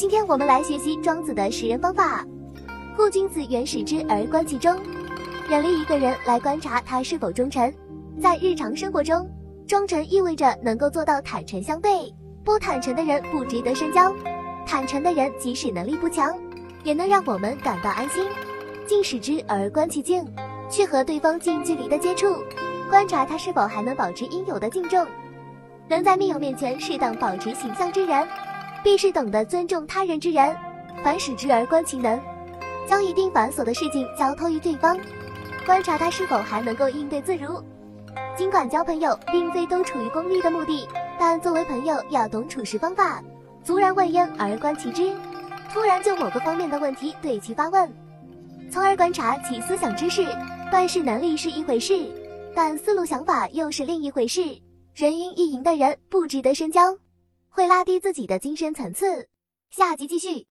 今天我们来学习庄子的识人方法。故君子远使之而观其忠。远离一个人来观察他是否忠诚。在日常生活中，忠诚意味着能够做到坦诚相对。不坦诚的人不值得深交。坦诚的人即使能力不强，也能让我们感到安心。敬使之而观其敬，去和对方近距离的接触，观察他是否还能保持应有的敬重。能在密友面前适当保持形象之人。必是懂得尊重他人之人，凡使之而观其能，将一定繁琐的事情交托于对方，观察他是否还能够应对自如。尽管交朋友并非都处于功利的目的，但作为朋友要懂处事方法。卒然问焉而观其知，突然就某个方面的问题对其发问，从而观察其思想知识。办事能力是一回事，但思路想法又是另一回事。人云亦云的人不值得深交。会拉低自己的精神层次。下集继续。